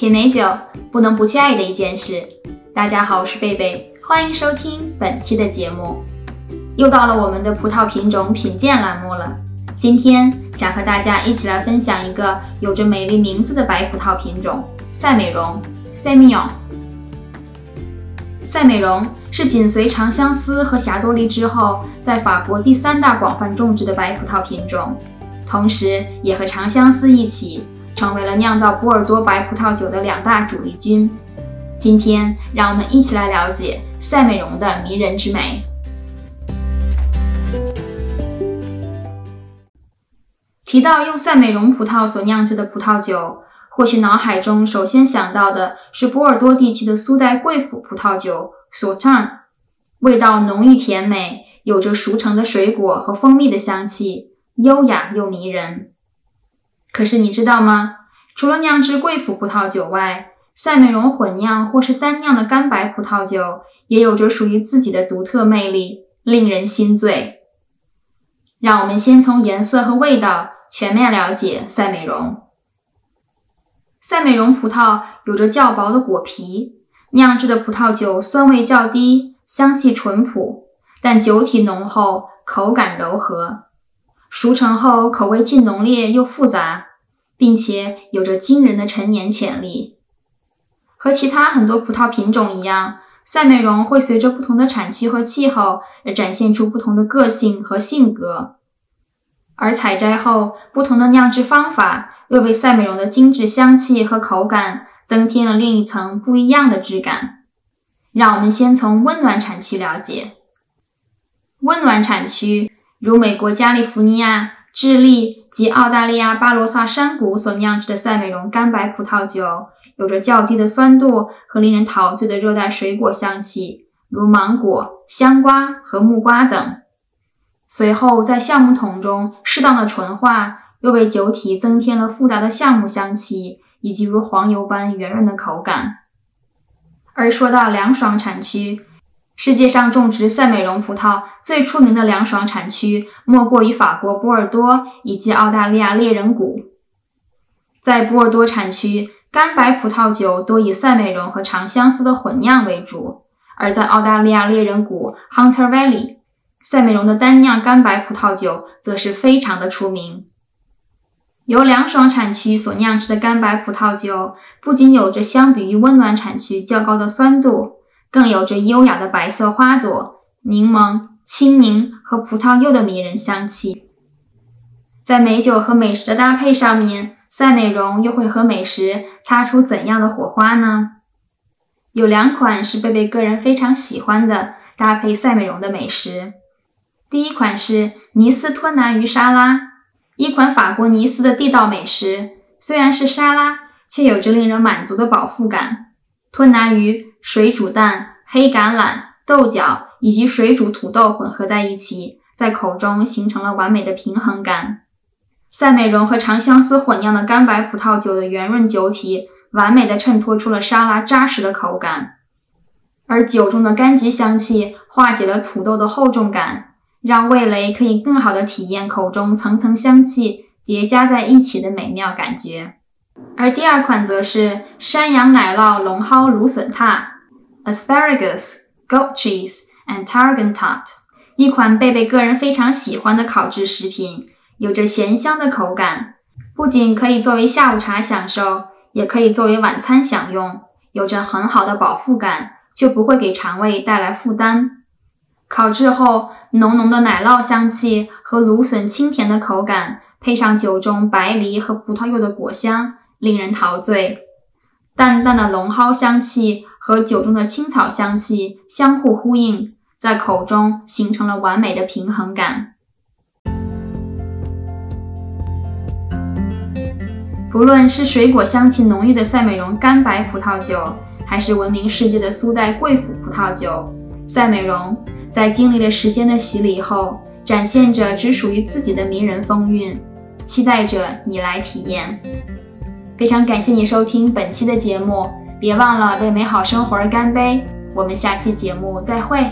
品美酒不能不去爱的一件事。大家好，我是贝贝，欢迎收听本期的节目。又到了我们的葡萄品种品鉴栏目了。今天想和大家一起来分享一个有着美丽名字的白葡萄品种——赛美容 （Semillon）。赛美容是紧随长相思和霞多丽之后，在法国第三大广泛种植的白葡萄品种，同时也和长相思一起。成为了酿造波尔多白葡萄酒的两大主力军。今天，让我们一起来了解赛美容的迷人之美。提到用赛美容葡萄所酿制的葡萄酒，或许脑海中首先想到的是波尔多地区的苏代贵腐葡萄酒 s a u t a n 味道浓郁甜美，有着熟成的水果和蜂蜜的香气，优雅又迷人。可是你知道吗？除了酿制贵腐葡萄酒外，赛美容混酿或是单酿的干白葡萄酒也有着属于自己的独特魅力，令人心醉。让我们先从颜色和味道全面了解赛美容。赛美容葡萄有着较薄的果皮，酿制的葡萄酒酸味较低，香气淳朴，但酒体浓厚，口感柔和。熟成后，口味既浓烈又复杂，并且有着惊人的陈年潜力。和其他很多葡萄品种一样，赛美容会随着不同的产区和气候而展现出不同的个性和性格。而采摘后，不同的酿制方法又为赛美容的精致香气和口感增添了另一层不一样的质感。让我们先从温暖产区了解，温暖产区。如美国加利福尼亚、智利及澳大利亚巴罗萨山谷所酿制的赛美容干白葡萄酒，有着较低的酸度和令人陶醉的热带水果香气，如芒果、香瓜和木瓜等。随后在橡木桶中适当的纯化，又为酒体增添了复杂的橡木香气以及如黄油般圆润的口感。而说到凉爽产区，世界上种植赛美容葡萄最出名的凉爽产区，莫过于法国波尔多以及澳大利亚猎人谷。在波尔多产区，干白葡萄酒多以赛美容和长相思的混酿为主；而在澳大利亚猎人谷 （Hunter Valley），赛美容的单酿干白葡萄酒则是非常的出名。由凉爽产区所酿制的干白葡萄酒，不仅有着相比于温暖产区较高的酸度。更有着优雅的白色花朵、柠檬、青柠和葡萄柚的迷人香气。在美酒和美食的搭配上面，赛美容又会和美食擦出怎样的火花呢？有两款是贝贝个人非常喜欢的搭配赛美容的美食。第一款是尼斯吞拿鱼沙拉，一款法国尼斯的地道美食。虽然是沙拉，却有着令人满足的饱腹感。吞拿鱼。水煮蛋、黑橄榄、豆角以及水煮土豆混合在一起，在口中形成了完美的平衡感。赛美容和长相思混酿的干白葡萄酒的圆润酒体，完美的衬托出了沙拉扎实的口感。而酒中的柑橘香气化解了土豆的厚重感，让味蕾可以更好的体验口中层层香气叠加在一起的美妙感觉。而第二款则是山羊奶酪龙蒿芦笋挞 （Asparagus, Goat Cheese and Tarragon Tart），一款贝贝个人非常喜欢的烤制食品，有着咸香的口感，不仅可以作为下午茶享受，也可以作为晚餐享用，有着很好的饱腹感，却不会给肠胃带来负担。烤制后，浓浓的奶酪香气和芦笋清甜的口感，配上酒中白梨和葡萄柚的果香。令人陶醉，淡淡的龙蒿香气和酒中的青草香气相互呼应，在口中形成了完美的平衡感。不论是水果香气浓郁的赛美容干白葡萄酒，还是闻名世界的苏代贵腐葡萄酒，赛美容在经历了时间的洗礼后，展现着只属于自己的迷人风韵，期待着你来体验。非常感谢你收听本期的节目，别忘了为美好生活而干杯。我们下期节目再会。